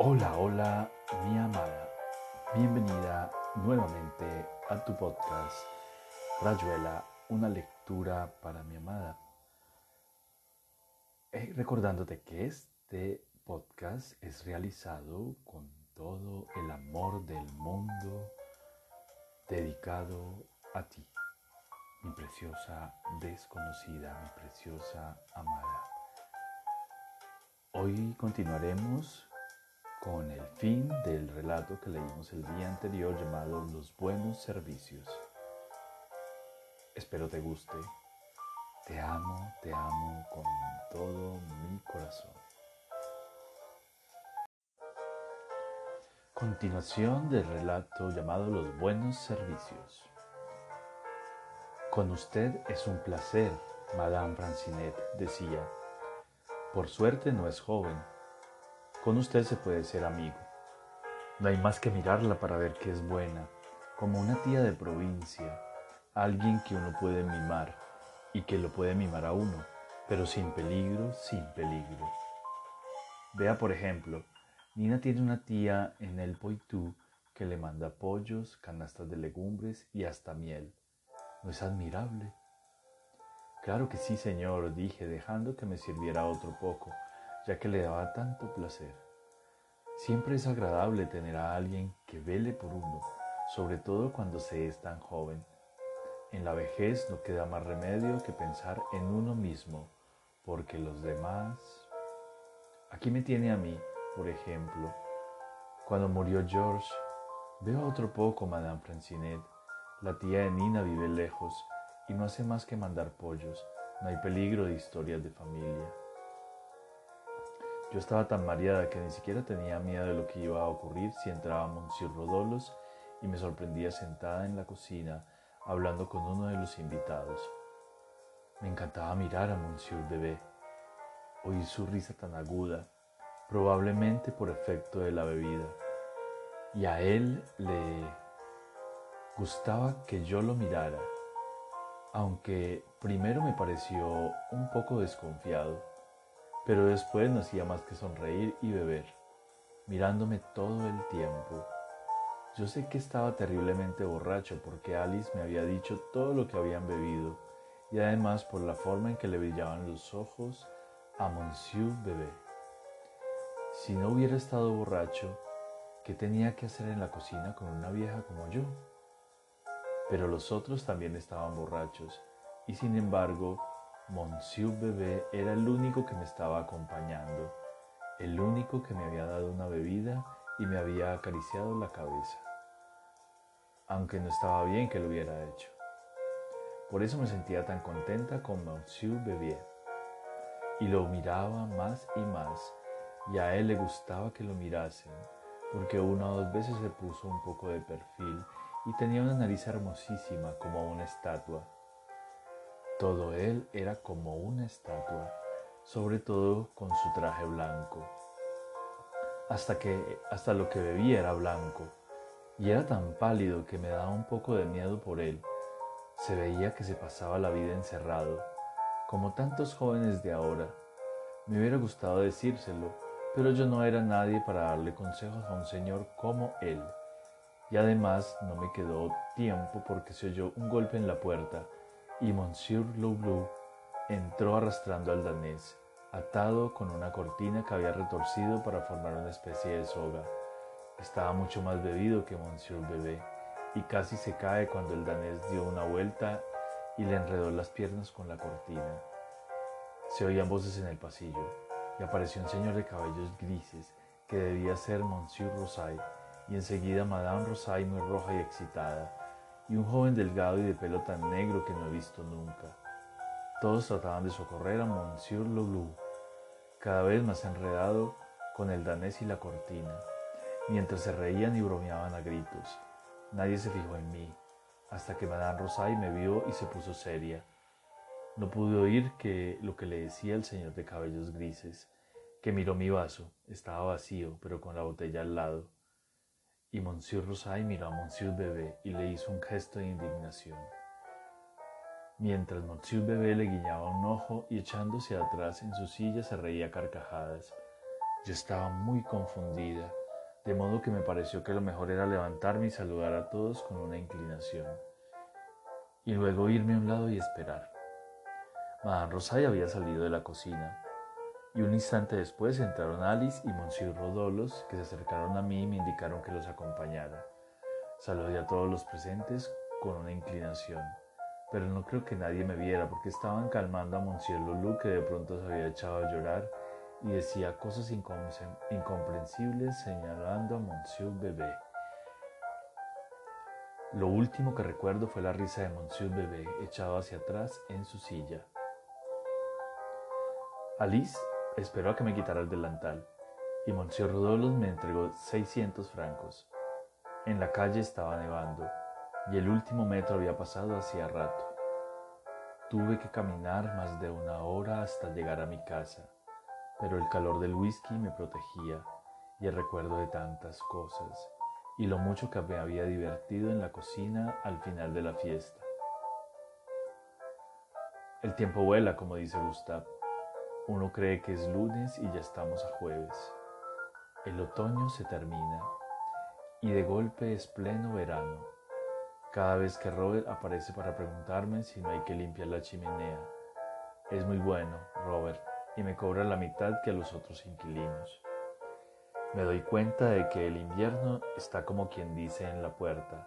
Hola, hola, mi amada. Bienvenida nuevamente a tu podcast Rayuela, una lectura para mi amada. Eh, recordándote que este podcast es realizado con todo el amor del mundo dedicado a ti, mi preciosa desconocida, mi preciosa amada. Hoy continuaremos con el fin del relato que leímos el día anterior llamado Los buenos servicios. Espero te guste. Te amo, te amo con todo mi corazón. Continuación del relato llamado Los buenos servicios. Con usted es un placer, Madame Francinet decía. Por suerte no es joven con usted se puede ser amigo. No hay más que mirarla para ver que es buena, como una tía de provincia, alguien que uno puede mimar y que lo puede mimar a uno, pero sin peligro, sin peligro. Vea, por ejemplo, Nina tiene una tía en el Poitú que le manda pollos, canastas de legumbres y hasta miel. ¿No es admirable? Claro que sí, señor, dije, dejando que me sirviera otro poco ya que le daba tanto placer. Siempre es agradable tener a alguien que vele por uno, sobre todo cuando se es tan joven. En la vejez no queda más remedio que pensar en uno mismo, porque los demás... Aquí me tiene a mí, por ejemplo, cuando murió George, veo otro poco Madame Francinet. La tía de Nina vive lejos y no hace más que mandar pollos. No hay peligro de historias de familia. Yo estaba tan mareada que ni siquiera tenía miedo de lo que iba a ocurrir si entraba Monsieur Rodolos y me sorprendía sentada en la cocina hablando con uno de los invitados. Me encantaba mirar a Monsieur Bebé, oír su risa tan aguda, probablemente por efecto de la bebida, y a él le gustaba que yo lo mirara, aunque primero me pareció un poco desconfiado pero después no hacía más que sonreír y beber, mirándome todo el tiempo. Yo sé que estaba terriblemente borracho porque Alice me había dicho todo lo que habían bebido y además por la forma en que le brillaban los ojos a Monsieur Bebé. Si no hubiera estado borracho, ¿qué tenía que hacer en la cocina con una vieja como yo? Pero los otros también estaban borrachos y sin embargo Monsieur Bebé era el único que me estaba acompañando, el único que me había dado una bebida y me había acariciado la cabeza, aunque no estaba bien que lo hubiera hecho. Por eso me sentía tan contenta con Monsieur Bebé y lo miraba más y más y a él le gustaba que lo mirasen porque una o dos veces se puso un poco de perfil y tenía una nariz hermosísima como una estatua todo él era como una estatua, sobre todo con su traje blanco. Hasta que hasta lo que bebía era blanco, y era tan pálido que me daba un poco de miedo por él. Se veía que se pasaba la vida encerrado, como tantos jóvenes de ahora. Me hubiera gustado decírselo, pero yo no era nadie para darle consejos a un señor como él. Y además no me quedó tiempo porque se oyó un golpe en la puerta y Monsieur Loublou entró arrastrando al danés, atado con una cortina que había retorcido para formar una especie de soga. Estaba mucho más bebido que Monsieur Bebé y casi se cae cuando el danés dio una vuelta y le enredó las piernas con la cortina. Se oían voces en el pasillo y apareció un señor de cabellos grises que debía ser Monsieur Rosay y enseguida Madame Rosay muy roja y excitada y un joven delgado y de pelo tan negro que no he visto nunca. Todos trataban de socorrer a Monsieur Loulou, cada vez más enredado con el danés y la cortina, mientras se reían y bromeaban a gritos. Nadie se fijó en mí, hasta que Madame Rosay me vio y se puso seria. No pude oír que lo que le decía el señor de cabellos grises, que miró mi vaso, estaba vacío, pero con la botella al lado y Monsieur Rosay miró a Monsieur Bebé y le hizo un gesto de indignación. Mientras Monsieur Bebé le guiñaba un ojo y echándose atrás en su silla se reía carcajadas. Yo estaba muy confundida, de modo que me pareció que lo mejor era levantarme y saludar a todos con una inclinación, y luego irme a un lado y esperar. Madame Rosay había salido de la cocina, y un instante después entraron Alice y Monsieur Rodolos, que se acercaron a mí y me indicaron que los acompañara. Saludé a todos los presentes con una inclinación, pero no creo que nadie me viera porque estaban calmando a Monsieur Lulu que de pronto se había echado a llorar y decía cosas incomprensibles señalando a Monsieur Bebé. Lo último que recuerdo fue la risa de Monsieur Bebé echado hacia atrás en su silla. Alice esperó a que me quitara el delantal y Monsieur Rodolos me entregó 600 francos. En la calle estaba nevando y el último metro había pasado hacía rato. Tuve que caminar más de una hora hasta llegar a mi casa, pero el calor del whisky me protegía y el recuerdo de tantas cosas y lo mucho que me había divertido en la cocina al final de la fiesta. El tiempo vuela, como dice Gustav. Uno cree que es lunes y ya estamos a jueves. El otoño se termina y de golpe es pleno verano. Cada vez que Robert aparece para preguntarme si no hay que limpiar la chimenea. Es muy bueno, Robert, y me cobra la mitad que a los otros inquilinos. Me doy cuenta de que el invierno está como quien dice en la puerta.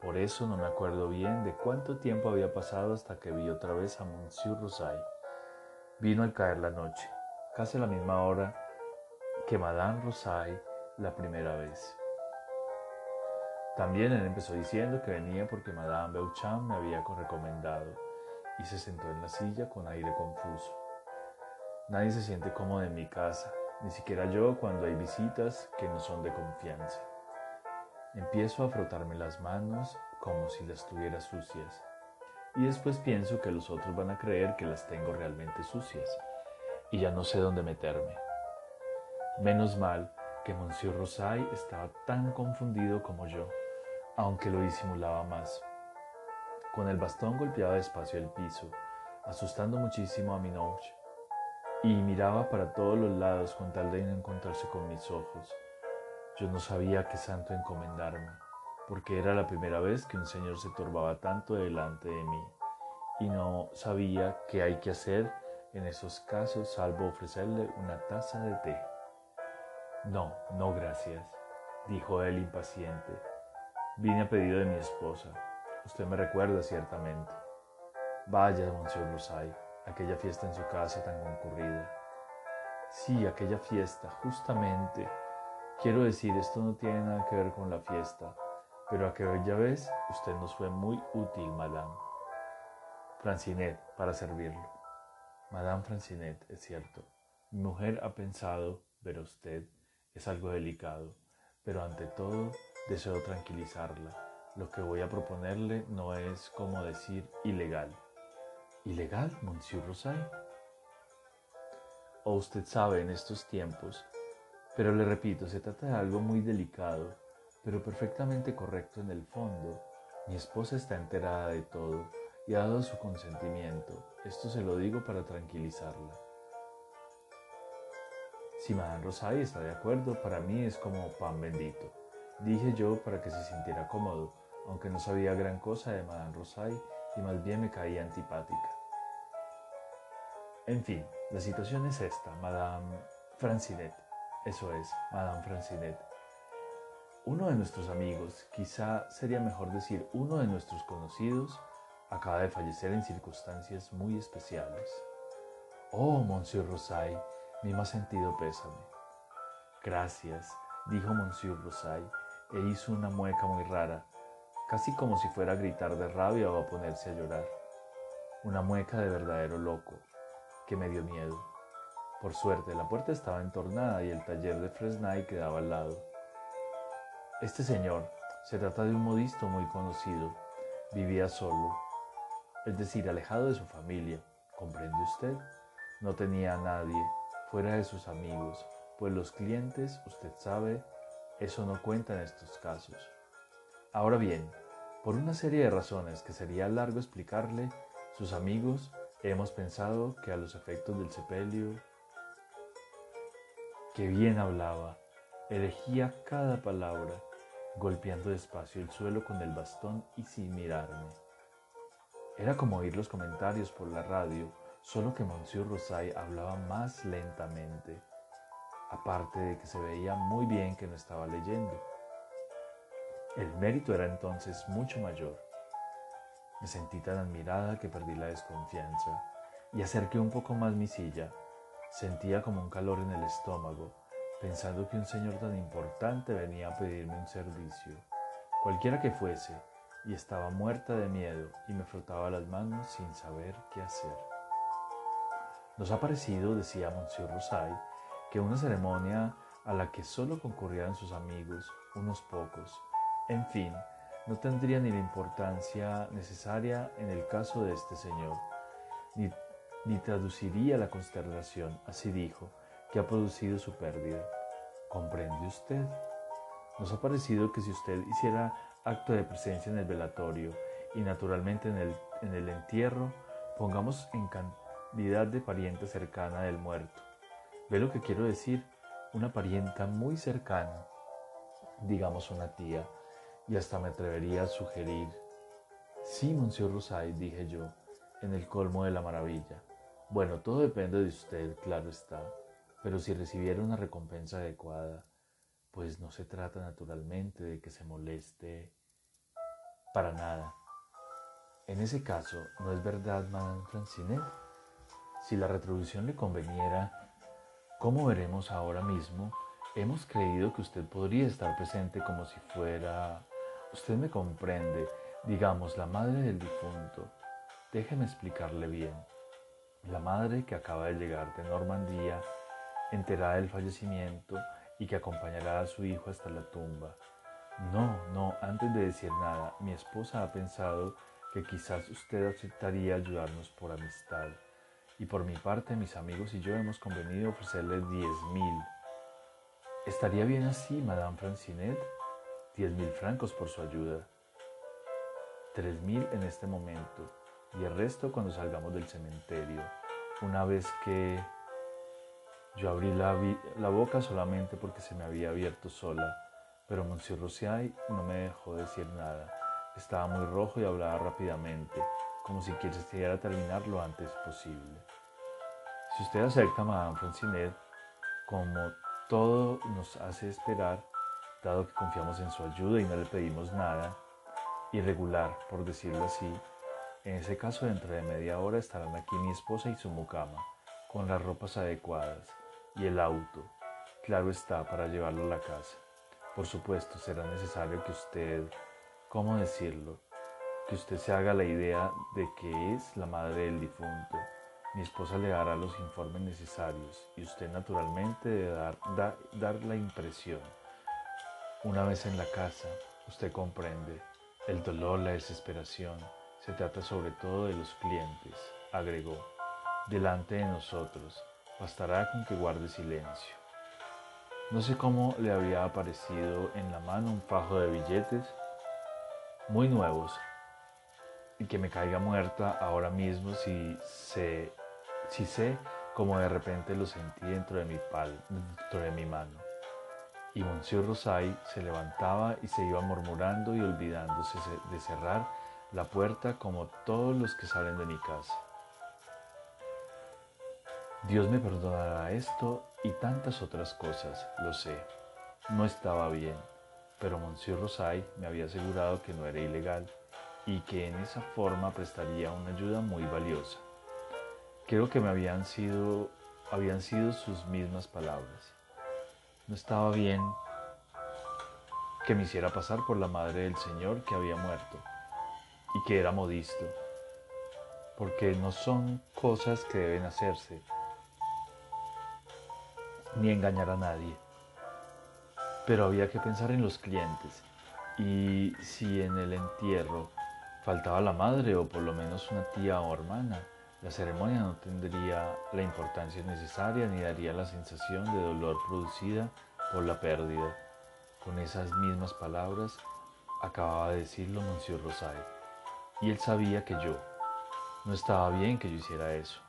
Por eso no me acuerdo bien de cuánto tiempo había pasado hasta que vi otra vez a Monsieur. Vino al caer la noche, casi a la misma hora que Madame Rosay la primera vez. También él empezó diciendo que venía porque Madame Beauchamp me había recomendado y se sentó en la silla con aire confuso. Nadie se siente cómodo en mi casa, ni siquiera yo cuando hay visitas que no son de confianza. Empiezo a frotarme las manos como si las tuviera sucias y después pienso que los otros van a creer que las tengo realmente sucias y ya no sé dónde meterme. Menos mal que Monsieur Rosay estaba tan confundido como yo aunque lo disimulaba más. Con el bastón golpeaba despacio el piso, asustando muchísimo a noche, y miraba para todos los lados con tal de no encontrarse con mis ojos. Yo no sabía qué santo encomendarme, porque era la primera vez que un señor se turbaba tanto delante de mí, y no sabía qué hay que hacer en esos casos salvo ofrecerle una taza de té. No, no gracias, dijo él impaciente Vine a pedido de mi esposa. Usted me recuerda ciertamente. Vaya, Monsieur Rosay, aquella fiesta en su casa tan concurrida. Sí, aquella fiesta, justamente. Quiero decir, esto no tiene nada que ver con la fiesta, pero aquella vez usted nos fue muy útil, madame. Francinet, para servirlo. Madame Francinet, es cierto. Mi mujer ha pensado, pero usted es algo delicado, pero ante todo Deseo tranquilizarla. Lo que voy a proponerle no es, como decir, ilegal. ¿Ilegal, Monsieur Rosay? O usted sabe en estos tiempos, pero le repito, se trata de algo muy delicado, pero perfectamente correcto en el fondo. Mi esposa está enterada de todo y ha dado su consentimiento. Esto se lo digo para tranquilizarla. Si Madame Rosay está de acuerdo, para mí es como pan bendito dije yo para que se sintiera cómodo, aunque no sabía gran cosa de Madame Rosay y más bien me caía antipática. En fin, la situación es esta, Madame Francinet. Eso es, Madame Francinet. Uno de nuestros amigos, quizá sería mejor decir uno de nuestros conocidos, acaba de fallecer en circunstancias muy especiales. Oh, Monsieur Rosay, mi más sentido pésame. Gracias, dijo Monsieur Rosay, e hizo una mueca muy rara, casi como si fuera a gritar de rabia o a ponerse a llorar. Una mueca de verdadero loco, que me dio miedo. Por suerte, la puerta estaba entornada y el taller de Fresnay quedaba al lado. Este señor, se trata de un modisto muy conocido, vivía solo, es decir, alejado de su familia, ¿comprende usted? No tenía a nadie fuera de sus amigos, pues los clientes, usted sabe, eso no cuenta en estos casos. Ahora bien, por una serie de razones que sería largo explicarle, sus amigos hemos pensado que a los efectos del sepelio, Qué bien hablaba. Elegía cada palabra, golpeando despacio el suelo con el bastón y sin mirarme. Era como oír los comentarios por la radio, solo que Monsieur Rosay hablaba más lentamente, aparte de que se veía muy bien que no estaba leyendo. El mérito era entonces mucho mayor. Me sentí tan admirada que perdí la desconfianza y acerqué un poco más mi silla. Sentía como un calor en el estómago, pensando que un señor tan importante venía a pedirme un servicio, cualquiera que fuese, y estaba muerta de miedo y me frotaba las manos sin saber qué hacer. Nos ha parecido, decía Monsieur Rosay, que una ceremonia a la que solo concurrían sus amigos, unos pocos, en fin, no tendría ni la importancia necesaria en el caso de este señor, ni, ni traduciría la consternación, así dijo, que ha producido su pérdida. ¿Comprende usted? Nos ha parecido que si usted hiciera acto de presencia en el velatorio y naturalmente en el, en el entierro, pongamos en cantidad de pariente cercana del muerto. ¿Ve lo que quiero decir? Una parienta muy cercana, digamos una tía, y hasta me atrevería a sugerir. Sí, Monsieur Rosay, dije yo, en el colmo de la maravilla. Bueno, todo depende de usted, claro está, pero si recibiera una recompensa adecuada, pues no se trata naturalmente de que se moleste para nada. En ese caso, ¿no es verdad, Madame Francinet? Si la retribución le conveniera, como veremos ahora mismo, hemos creído que usted podría estar presente como si fuera... Usted me comprende, digamos, la madre del difunto. Déjeme explicarle bien. La madre que acaba de llegar de Normandía, enterada del fallecimiento y que acompañará a su hijo hasta la tumba no, no, antes de decir nada, mi esposa ha pensado que quizás usted aceptaría ayudarnos por amistad. Y por mi parte, mis amigos y yo hemos convenido ofrecerle diez mil. ¿Estaría bien así, Madame Francinet? Diez mil francos por su ayuda. Tres mil en este momento y el resto cuando salgamos del cementerio. Una vez que yo abrí la, la boca solamente porque se me había abierto sola pero Monsieur Rosiay no me dejó decir nada. Estaba muy rojo y hablaba rápidamente, como si quisiera terminar lo antes posible. Si usted acepta, Madame Francinet, como todo nos hace esperar, dado que confiamos en su ayuda y no le pedimos nada, irregular, por decirlo así, en ese caso dentro de media hora estarán aquí mi esposa y su mucama, con las ropas adecuadas y el auto, claro está, para llevarlo a la casa. Por supuesto, será necesario que usted, ¿cómo decirlo? Que usted se haga la idea de que es la madre del difunto. Mi esposa le dará los informes necesarios y usted naturalmente debe dar, dar la impresión. Una vez en la casa, usted comprende el dolor, la desesperación. Se trata sobre todo de los clientes, agregó. Delante de nosotros, bastará con que guarde silencio. No sé cómo le había aparecido en la mano un fajo de billetes muy nuevos y que me caiga muerta ahora mismo si sé, si sé como de repente lo sentí dentro de mi pal, dentro de mi mano. Y Monsieur Rosay se levantaba y se iba murmurando y olvidándose de cerrar la puerta como todos los que salen de mi casa. Dios me perdonará esto y tantas otras cosas, lo sé. No estaba bien, pero Monsieur Rosay me había asegurado que no era ilegal y que en esa forma prestaría una ayuda muy valiosa. Creo que me habían sido, habían sido sus mismas palabras. No estaba bien que me hiciera pasar por la madre del Señor que había muerto y que era modisto, porque no son cosas que deben hacerse, ni engañar a nadie. Pero había que pensar en los clientes y si en el entierro faltaba la madre o por lo menos una tía o hermana, la ceremonia no tendría la importancia necesaria ni daría la sensación de dolor producida por la pérdida. Con esas mismas palabras acababa de decirlo Monsieur Rosay. Y él sabía que yo. No estaba bien que yo hiciera eso.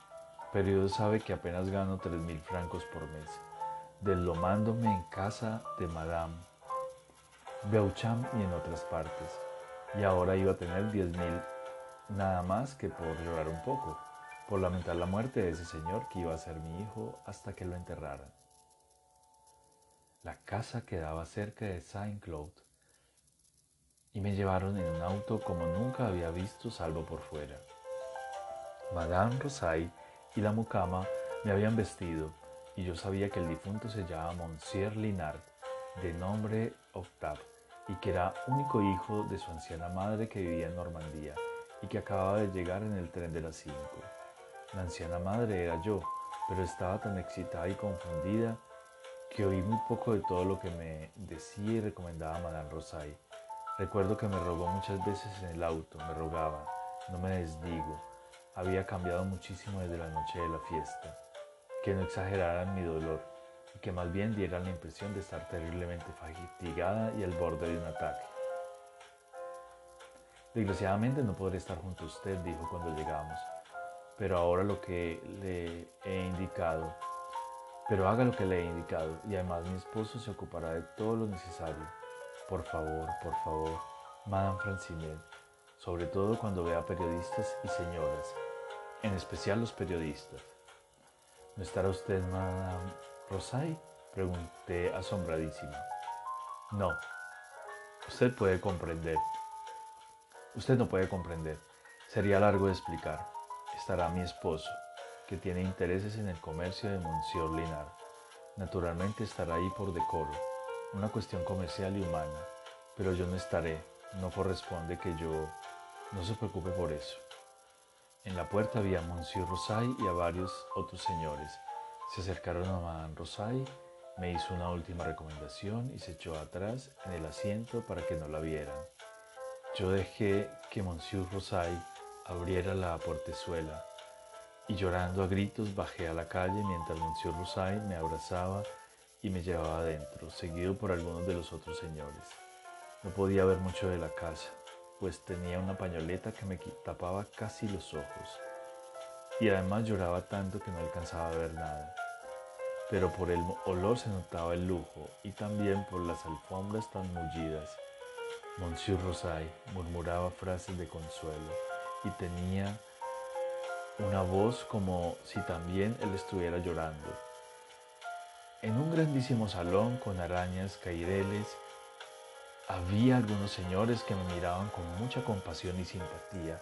Pero Dios sabe que apenas gano tres mil francos por mes. Deslomándome en casa de Madame Beauchamp y en otras partes. Y ahora iba a tener diez mil nada más que por llorar un poco, por lamentar la muerte de ese señor que iba a ser mi hijo hasta que lo enterraran. La casa quedaba cerca de Saint-Claude y me llevaron en un auto como nunca había visto salvo por fuera. Madame Rosay y la mucama me habían vestido y yo sabía que el difunto se llamaba Monsieur Linard, de nombre Octave, y que era único hijo de su anciana madre que vivía en Normandía y que acababa de llegar en el tren de las cinco. La anciana madre era yo, pero estaba tan excitada y confundida que oí muy poco de todo lo que me decía y recomendaba Madame Rosay. Recuerdo que me rogó muchas veces en el auto, me rogaba, no me desdigo, había cambiado muchísimo desde la noche de la fiesta, que no exageraran mi dolor y que más bien dieran la impresión de estar terriblemente fatigada y al borde de un ataque. Desgraciadamente no podré estar junto a usted, dijo cuando llegamos, pero ahora lo que le he indicado, pero haga lo que le he indicado y además mi esposo se ocupará de todo lo necesario. Por favor, por favor, Madame Francine, sobre todo cuando vea periodistas y señoras, en especial los periodistas. ¿No estará usted, Madame Rosay? Pregunté asombradísima. No, usted puede comprender. Usted no puede comprender. Sería largo de explicar. Estará mi esposo, que tiene intereses en el comercio de Monsieur Linard. Naturalmente estará ahí por decoro, una cuestión comercial y humana, pero yo no estaré, no corresponde que yo... No se preocupe por eso. En la puerta había a Monsieur Rosay y a varios otros señores. Se acercaron a Madame Rosay, me hizo una última recomendación y se echó atrás en el asiento para que no la vieran. Yo dejé que Monsieur Rosay abriera la portezuela y llorando a gritos bajé a la calle mientras Monsieur Rosay me abrazaba y me llevaba adentro, seguido por algunos de los otros señores. No podía ver mucho de la casa, pues tenía una pañoleta que me tapaba casi los ojos y además lloraba tanto que no alcanzaba a ver nada. Pero por el olor se notaba el lujo y también por las alfombras tan mullidas Monsieur Rosay murmuraba frases de consuelo y tenía una voz como si también él estuviera llorando. En un grandísimo salón con arañas, caireles, había algunos señores que me miraban con mucha compasión y simpatía,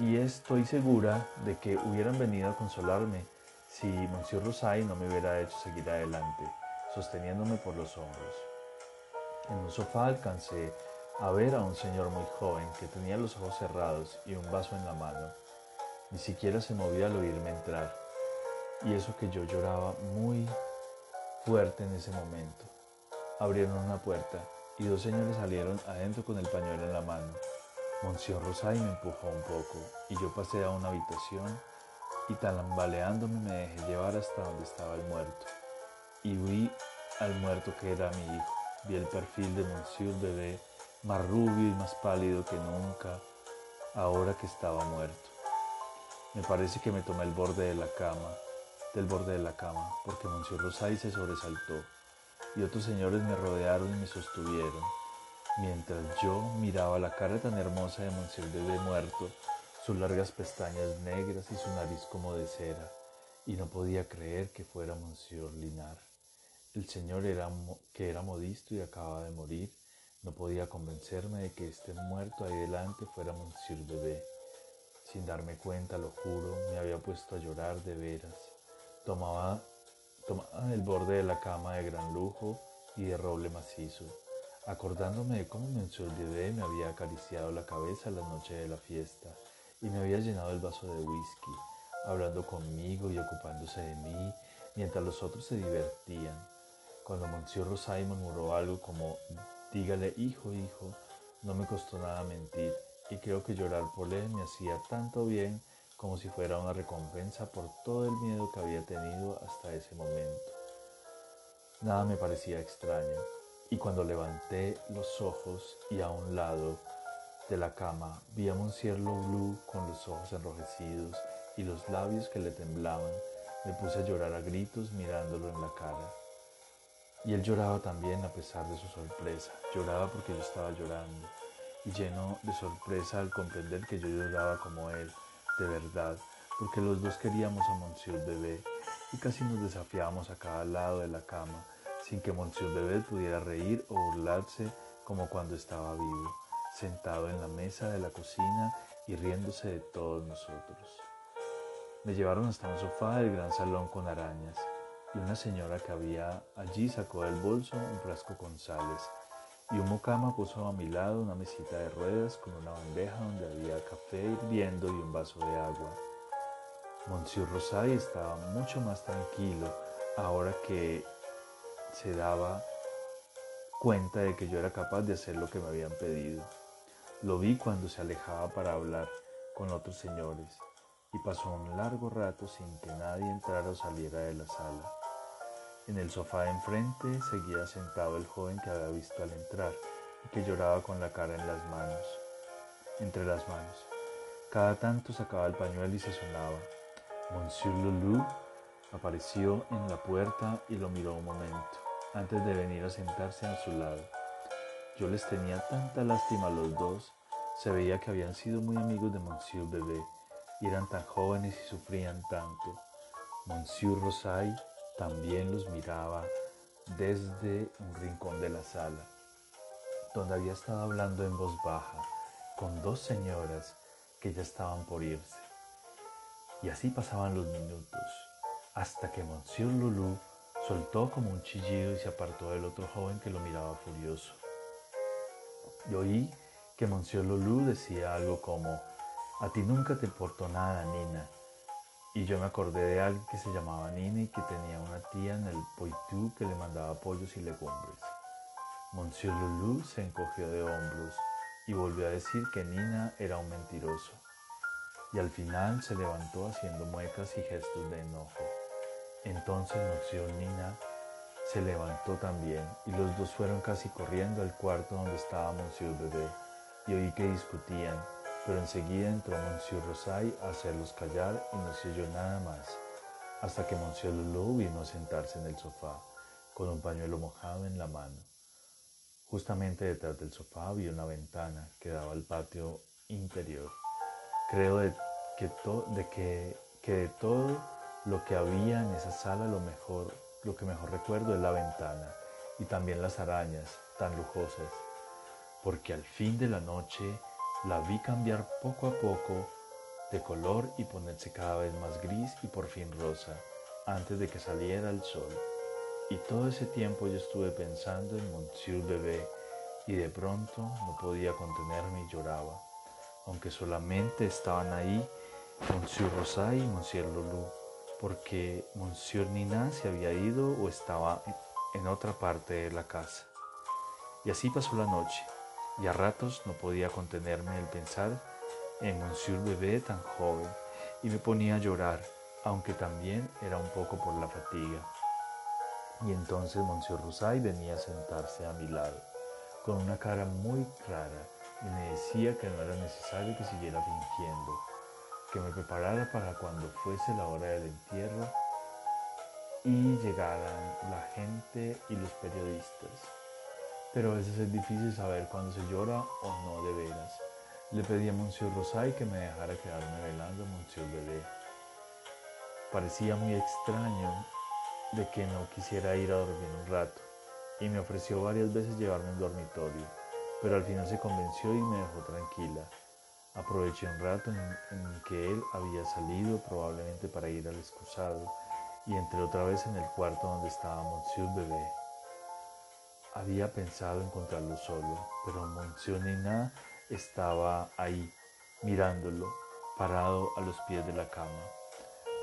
y estoy segura de que hubieran venido a consolarme si Monsieur Rosay no me hubiera hecho seguir adelante, sosteniéndome por los hombros. En un sofá alcancé a ver a un señor muy joven que tenía los ojos cerrados y un vaso en la mano. Ni siquiera se movía al oírme entrar. Y eso que yo lloraba muy fuerte en ese momento. Abrieron una puerta y dos señores salieron adentro con el pañuelo en la mano. Monsieur Rosay me empujó un poco y yo pasé a una habitación y tambaleándome me dejé llevar hasta donde estaba el muerto. Y vi al muerto que era mi hijo. Vi el perfil de Monsieur Bebé más rubio y más pálido que nunca, ahora que estaba muerto. Me parece que me tomé el borde de la cama, del borde de la cama, porque Monsieur Rosay se sobresaltó y otros señores me rodearon y me sostuvieron, mientras yo miraba la cara tan hermosa de Monsieur Bebé muerto, sus largas pestañas negras y su nariz como de cera, y no podía creer que fuera Monsieur Linar. El señor era, que era modisto y acababa de morir, no podía convencerme de que este muerto ahí delante fuera Monsieur Bebé. Sin darme cuenta, lo juro, me había puesto a llorar de veras. Tomaba, tomaba el borde de la cama de gran lujo y de roble macizo, acordándome de cómo Monsieur Bebé me había acariciado la cabeza la noche de la fiesta y me había llenado el vaso de whisky, hablando conmigo y ocupándose de mí, mientras los otros se divertían. Cuando Monsieur Rosay murmuró algo como Dígale, hijo, hijo, no me costó nada mentir y creo que llorar por él me hacía tanto bien como si fuera una recompensa por todo el miedo que había tenido hasta ese momento. Nada me parecía extraño y cuando levanté los ojos y a un lado de la cama vi a Monsieur Blue con los ojos enrojecidos y los labios que le temblaban, me puse a llorar a gritos mirándolo en la cara. Y él lloraba también a pesar de su sorpresa. Lloraba porque yo estaba llorando. Y lleno de sorpresa al comprender que yo lloraba como él, de verdad, porque los dos queríamos a Monsieur Bebé y casi nos desafiábamos a cada lado de la cama, sin que Monsieur Bebé pudiera reír o burlarse como cuando estaba vivo, sentado en la mesa de la cocina y riéndose de todos nosotros. Me llevaron hasta un sofá del gran salón con arañas y una señora que había allí sacó del bolso un frasco con sales y un mucama puso a mi lado una mesita de ruedas con una bandeja donde había café hirviendo y un vaso de agua. Monsieur Rosay estaba mucho más tranquilo ahora que se daba cuenta de que yo era capaz de hacer lo que me habían pedido. Lo vi cuando se alejaba para hablar con otros señores y pasó un largo rato sin que nadie entrara o saliera de la sala. En el sofá de enfrente seguía sentado el joven que había visto al entrar y que lloraba con la cara en las manos, entre las manos. Cada tanto sacaba el pañuelo y se sonaba. Monsieur Lulu apareció en la puerta y lo miró un momento, antes de venir a sentarse a su lado. Yo les tenía tanta lástima a los dos, se veía que habían sido muy amigos de Monsieur Bebé y eran tan jóvenes y sufrían tanto. Monsieur Rosay también los miraba desde un rincón de la sala, donde había estado hablando en voz baja con dos señoras que ya estaban por irse. Y así pasaban los minutos, hasta que Monsieur Lulu soltó como un chillido y se apartó del otro joven que lo miraba furioso. Y oí que Monsieur Lulu decía algo como, a ti nunca te importó nada, Nina, y yo me acordé de alguien que se llamaba Nina y que tenía una tía en el Poitou que le mandaba pollos y legumbres. Monsieur Lulu se encogió de hombros y volvió a decir que Nina era un mentiroso. Y al final se levantó haciendo muecas y gestos de enojo. Entonces Monsieur Nina se levantó también y los dos fueron casi corriendo al cuarto donde estaba Monsieur Bebé y oí que discutían pero enseguida entró Monsieur Rosay a hacerlos callar y no se oyó nada más, hasta que Monsieur Lulou vino a sentarse en el sofá, con un pañuelo mojado en la mano. Justamente detrás del sofá había una ventana que daba al patio interior. Creo de que, de que, que de todo lo que había en esa sala lo mejor, lo que mejor recuerdo es la ventana y también las arañas tan lujosas, porque al fin de la noche la vi cambiar poco a poco de color y ponerse cada vez más gris y por fin rosa antes de que saliera el sol. Y todo ese tiempo yo estuve pensando en Monsieur Bebé y de pronto no podía contenerme y lloraba, aunque solamente estaban ahí Monsieur Rosay y Monsieur Lulu, porque Monsieur Nina se había ido o estaba en otra parte de la casa. Y así pasó la noche y a ratos no podía contenerme el pensar en Monsieur Bebé tan joven y me ponía a llorar, aunque también era un poco por la fatiga. Y entonces Monsieur Rosay venía a sentarse a mi lado, con una cara muy rara, y me decía que no era necesario que siguiera fingiendo, que me preparara para cuando fuese la hora del entierro y llegaran la gente y los periodistas pero a veces es difícil saber cuándo se llora o no de veras. Le pedí a Monsieur Rosay que me dejara quedarme velando a Monsieur Bebé. Parecía muy extraño de que no quisiera ir a dormir un rato y me ofreció varias veces llevarme a un dormitorio, pero al final se convenció y me dejó tranquila. Aproveché un rato en, en, que él había salido probablemente para ir al excusado y entré otra vez en el cuarto donde estaba Monsieur Bebé. Había pensado encontrarlo solo, pero Monsieur Nina estaba ahí, mirándolo, parado a los pies de la cama.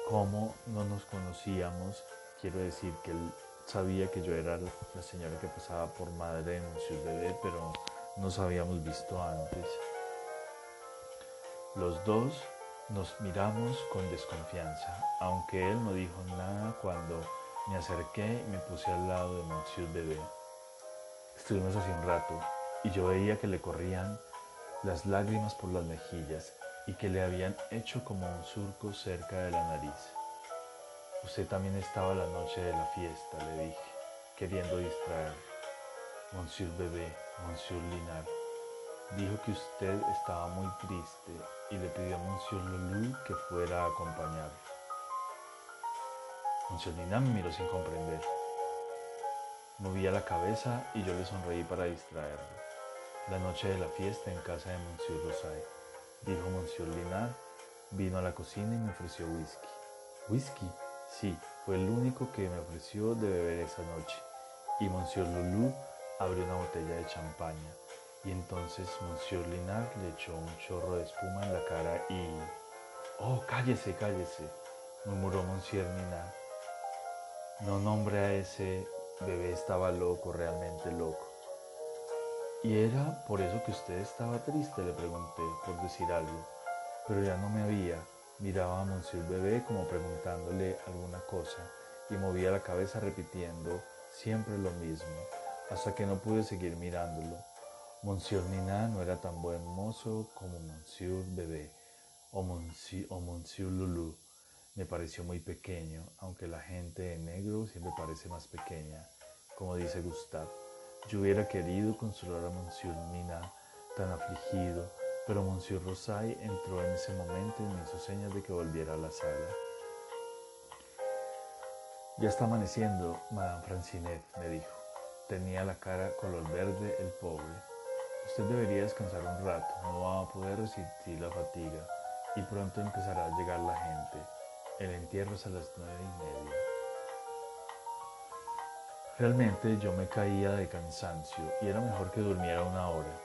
Como no nos conocíamos, quiero decir que él sabía que yo era la señora que pasaba por madre de Monsieur Bebé, pero nos habíamos visto antes. Los dos nos miramos con desconfianza, aunque él no dijo nada cuando me acerqué y me puse al lado de Monsieur Bebé. Estuvimos así un rato y yo veía que le corrían las lágrimas por las mejillas y que le habían hecho como un surco cerca de la nariz. Usted también estaba la noche de la fiesta, le dije. queriendo distraer. Monsieur Bebé, Monsieur Linard, dijo que usted estaba muy triste y le pidió a Monsieur Lulu que fuera a acompañarlo. Monsieur Linard me miró sin comprender. Movía la cabeza y yo le sonreí para distraerlo. La noche de la fiesta en casa de Monsieur Rosay, dijo Monsieur Linard, vino a la cocina y me ofreció whisky. ¿Whisky? Sí, fue el único que me ofreció de beber esa noche. Y Monsieur Lulu abrió una botella de champaña. Y entonces Monsieur Linard le echó un chorro de espuma en la cara y... ¡Oh, cállese, cállese! murmuró Monsieur Linard. No nombre a ese bebé, estaba loco, realmente loco. ¿Y era por eso que usted estaba triste? Le pregunté, por decir algo. Pero ya no me había. Miraba a Monsieur Bebé como preguntándole alguna cosa y movía la cabeza repitiendo siempre lo mismo, hasta que no pude seguir mirándolo. Monsieur Nina no era tan buen mozo como Monsieur Bebé o Monsieur, o Monsieur Lulu. Me pareció muy pequeño, aunque la gente de negro siempre parece más pequeña, como dice Gustave. Yo hubiera querido consolar a Monsieur Nina, tan afligido, pero Monsieur Rosay entró en ese momento y me hizo señas de que volviera a la sala. Ya está amaneciendo, Madame Francinet, me dijo. Tenía la cara color verde el pobre. Usted debería descansar un rato, no va a poder resistir la fatiga y pronto empezará a llegar la gente. El entierro es a las nueve y media. Realmente yo me caía de cansancio y era mejor que durmiera una hora.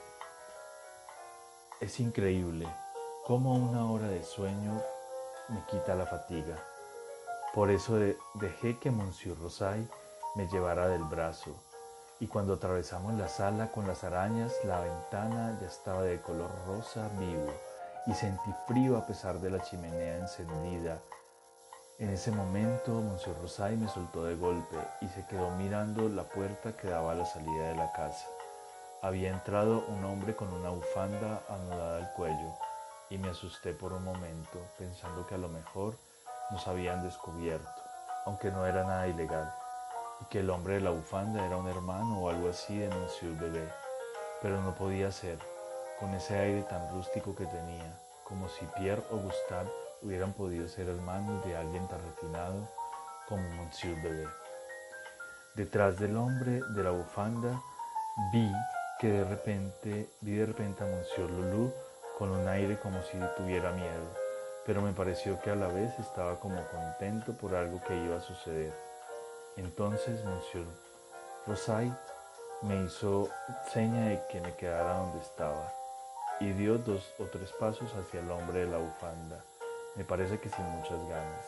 Es increíble cómo una hora de sueño me quita la fatiga. Por eso dejé que Monsieur Rosay me llevara del brazo y cuando atravesamos la sala con las arañas, la ventana ya estaba de color rosa vivo y sentí frío a pesar de la chimenea encendida. En ese momento, Monsieur Rosay me soltó de golpe y se quedó mirando la puerta que daba a la salida de la casa. Había entrado un hombre con una bufanda anudada al cuello y me asusté por un momento pensando que a lo mejor nos habían descubierto, aunque no era nada ilegal y que el hombre de la bufanda era un hermano o algo así de Monsieur Bebé, pero no podía ser, con ese aire tan rústico que tenía, como si Pierre o Gustave hubieran podido ser hermanos de alguien tan refinado como Monsieur Bebé. Detrás del hombre de la bufanda vi que de repente vi de repente a Monsieur Lulu con un aire como si tuviera miedo, pero me pareció que a la vez estaba como contento por algo que iba a suceder. Entonces Monsieur Rosay me hizo seña de que me quedara donde estaba y dio dos o tres pasos hacia el hombre de la bufanda, me parece que sin muchas ganas.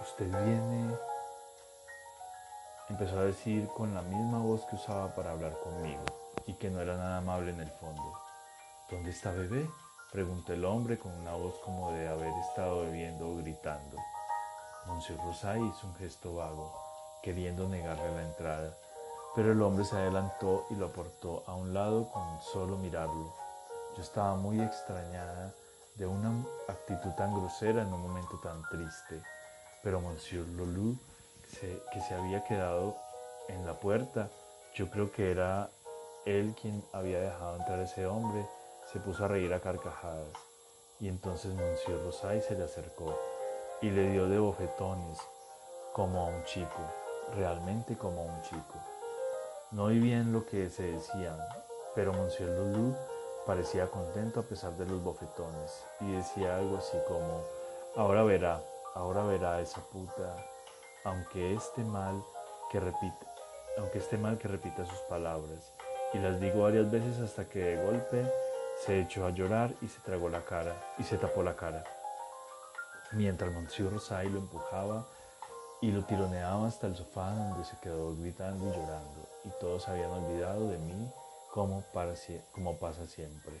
Usted viene, empezó a decir con la misma voz que usaba para hablar conmigo y que no era nada amable en el fondo. ¿Dónde está bebé? preguntó el hombre con una voz como de haber estado bebiendo o gritando. Monsieur Rosay hizo un gesto vago queriendo negarle la entrada, pero el hombre se adelantó y lo aportó a un lado con solo mirarlo. Yo estaba muy extrañada de una actitud tan grosera en un momento tan triste, pero Monsieur Lulu, que se había quedado en la puerta, yo creo que era él quien había dejado entrar a ese hombre, se puso a reír a carcajadas. Y entonces Monsieur Rosay se le acercó y le dio de bofetones como a un chico realmente como un chico. No oí bien lo que se decían, pero Monsieur Lulu parecía contento a pesar de los bofetones y decía algo así como, ahora verá, ahora verá esa puta, aunque esté mal que repita, aunque esté mal que repita sus palabras. Y las digo varias veces hasta que de golpe se echó a llorar y se tragó la cara y se tapó la cara. Mientras Monsieur Rosay lo empujaba y lo tironeaba hasta el sofá donde se quedó gritando y llorando, y todos habían olvidado de mí como, como pasa siempre.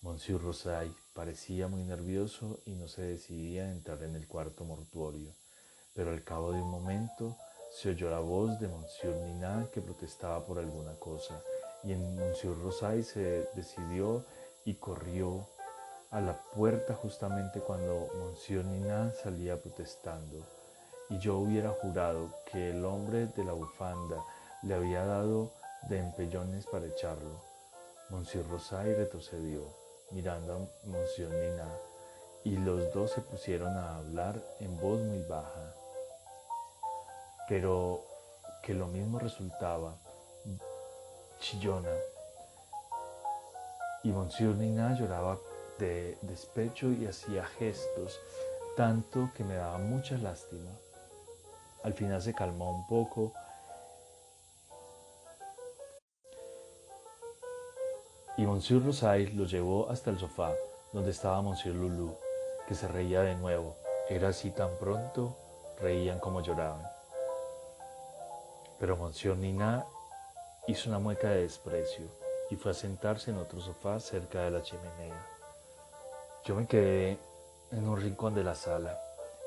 Monsieur Rosay parecía muy nervioso y no se decidía a entrar en el cuarto mortuorio, pero al cabo de un momento se oyó la voz de Monsieur Nina que protestaba por alguna cosa, y Monsieur Rosay se decidió y corrió a la puerta justamente cuando Monsieur Nina salía protestando y yo hubiera jurado que el hombre de la bufanda le había dado de empellones para echarlo. Monsieur Rosay retrocedió, mirando a Monsieur Nina, y los dos se pusieron a hablar en voz muy baja. Pero que lo mismo resultaba chillona. Y Monsieur Nina lloraba de despecho y hacía gestos, tanto que me daba mucha lástima. Al final se calmó un poco y Monsieur Rosay lo llevó hasta el sofá donde estaba Monsieur Lulu, que se reía de nuevo. Era así tan pronto, reían como lloraban. Pero Monsieur Nina hizo una mueca de desprecio y fue a sentarse en otro sofá cerca de la chimenea. Yo me quedé en un rincón de la sala,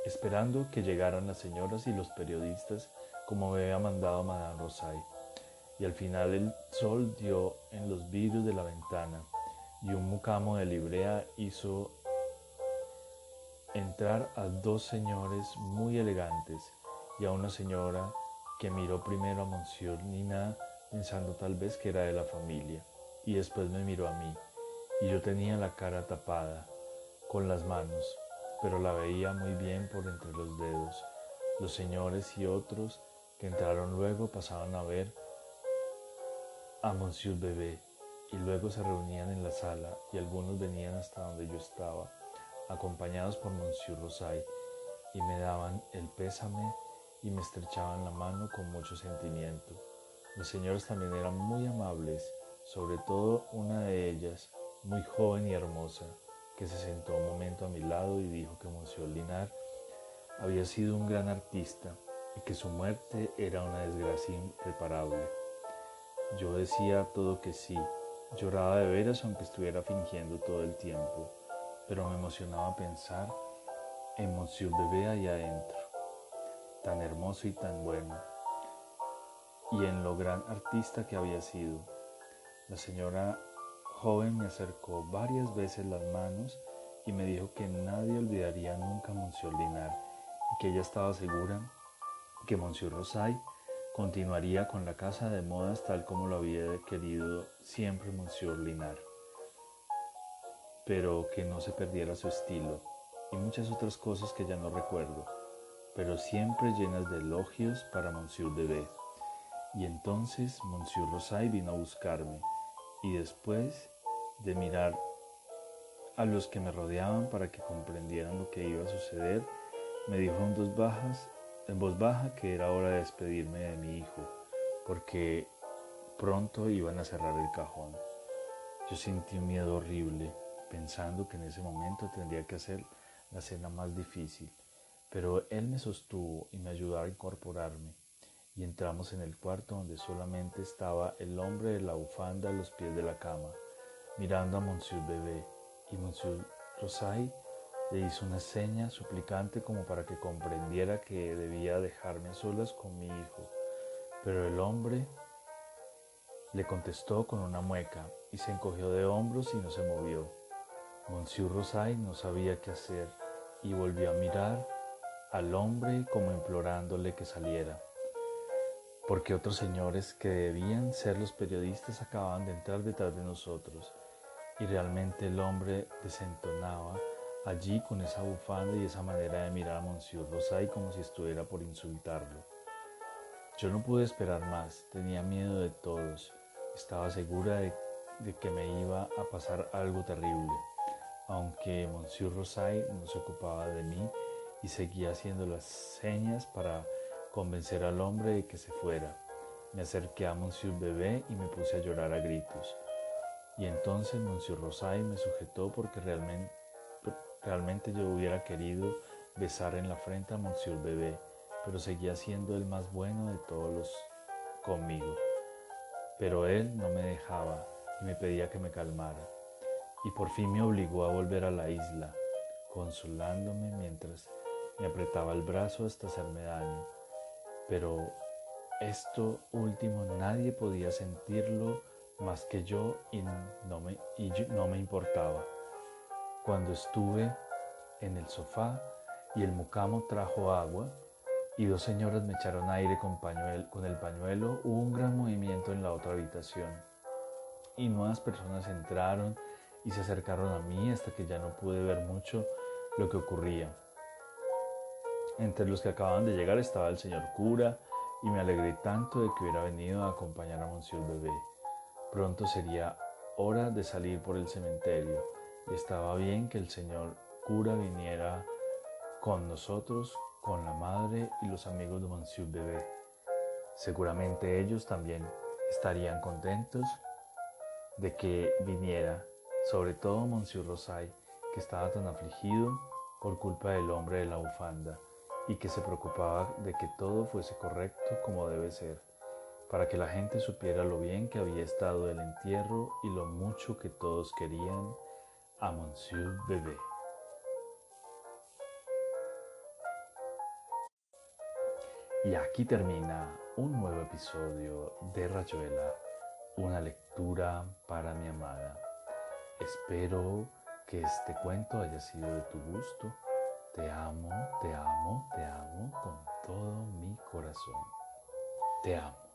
esperando que llegaran las señoras y los periodistas como me había mandado Madame Rosay. Y al final el sol dio en los vidrios de la ventana y un mucamo de librea hizo entrar a dos señores muy elegantes y a una señora que miró primero a Monsieur Nina pensando tal vez que era de la familia y después me miró a mí y yo tenía la cara tapada con las manos, pero la veía muy bien por entre los dedos. Los señores y otros que entraron luego pasaban a ver a Monsieur Bebé y luego se reunían en la sala y algunos venían hasta donde yo estaba, acompañados por Monsieur Rosay, y me daban el pésame y me estrechaban la mano con mucho sentimiento. Las señoras también eran muy amables, sobre todo una de ellas, muy joven y hermosa, que se sentó un momento a mi lado y dijo que Monsieur Linar había sido un gran artista y que su muerte era una desgracia irreparable. Yo decía todo que sí, lloraba de veras aunque estuviera fingiendo todo el tiempo, pero me emocionaba pensar en Monsieur Bebé allá adentro, tan hermoso y tan bueno, y en lo gran artista que había sido. La señora joven me acercó varias veces las manos y me dijo que nadie olvidaría nunca a Monsieur Linar y que ella estaba segura que Monsieur Rosay continuaría con la casa de modas tal como lo había querido siempre Monsieur Linar, pero que no se perdiera su estilo y muchas otras cosas que ya no recuerdo, pero siempre llenas de elogios para Monsieur Bebé. Y entonces Monsieur Rosay vino a buscarme y después de mirar a los que me rodeaban para que comprendieran lo que iba a suceder, me dijo en voz, bajas, en voz baja que era hora de despedirme de mi hijo, porque pronto iban a cerrar el cajón. Yo sentí un miedo horrible, pensando que en ese momento tendría que hacer la cena más difícil, pero él me sostuvo y me ayudó a incorporarme y entramos en el cuarto donde solamente estaba el hombre de la bufanda a los pies de la cama, mirando a Monsieur Bebé, y Monsieur Rosay le hizo una seña suplicante como para que comprendiera que debía dejarme solas con mi hijo. Pero el hombre le contestó con una mueca y se encogió de hombros y no se movió. Monsieur Rosay no sabía qué hacer y volvió a mirar al hombre como implorándole que saliera porque otros señores que debían ser los periodistas acababan de entrar detrás de nosotros y realmente el hombre desentonaba allí con esa bufanda y esa manera de mirar a Monsieur Rosay como si estuviera por insultarlo. Yo no pude esperar más, tenía miedo de todos, estaba segura de, que me iba a pasar algo terrible, aunque Monsieur Rosay no se ocupaba de mí y seguía haciendo las señas para convencer al hombre de que se fuera. Me acerqué a Monsieur Bebé y me puse a llorar a gritos. Y entonces Monsieur Rosay me sujetó porque realmente, realmente yo hubiera querido besar en la frente a Monsieur Bebé, pero seguía siendo el más bueno de todos los conmigo. Pero él no me dejaba y me pedía que me calmara. Y por fin me obligó a volver a la isla, consolándome mientras me apretaba el brazo hasta hacerme daño pero esto último nadie podía sentirlo más que yo y no me, y no me importaba. Cuando estuve en el sofá y el mucamo trajo agua y dos señoras me echaron aire con, el pañuelo, hubo un gran movimiento en la otra habitación y nuevas personas entraron y se acercaron a mí hasta que ya no pude ver mucho lo que ocurría. Entre los que acababan de llegar estaba el señor cura y me alegré tanto de que hubiera venido a acompañar a Monsieur Bebé. Pronto sería hora de salir por el cementerio estaba bien que el señor cura viniera con nosotros con la madre y los amigos de Monsieur Bebé. Seguramente ellos también estarían contentos de que viniera, sobre todo Monsieur Rosay, que estaba tan afligido por culpa del hombre de la bufanda y que se preocupaba de que todo fuese correcto como debe ser, para que la gente supiera lo bien que había estado el entierro y lo mucho que todos querían a Monsieur Bebé. Y aquí termina un nuevo episodio de Rayuela, una lectura para mi amada. Espero que este cuento haya sido de tu gusto. Te amo, te amo, te amo con todo mi corazón. Te amo.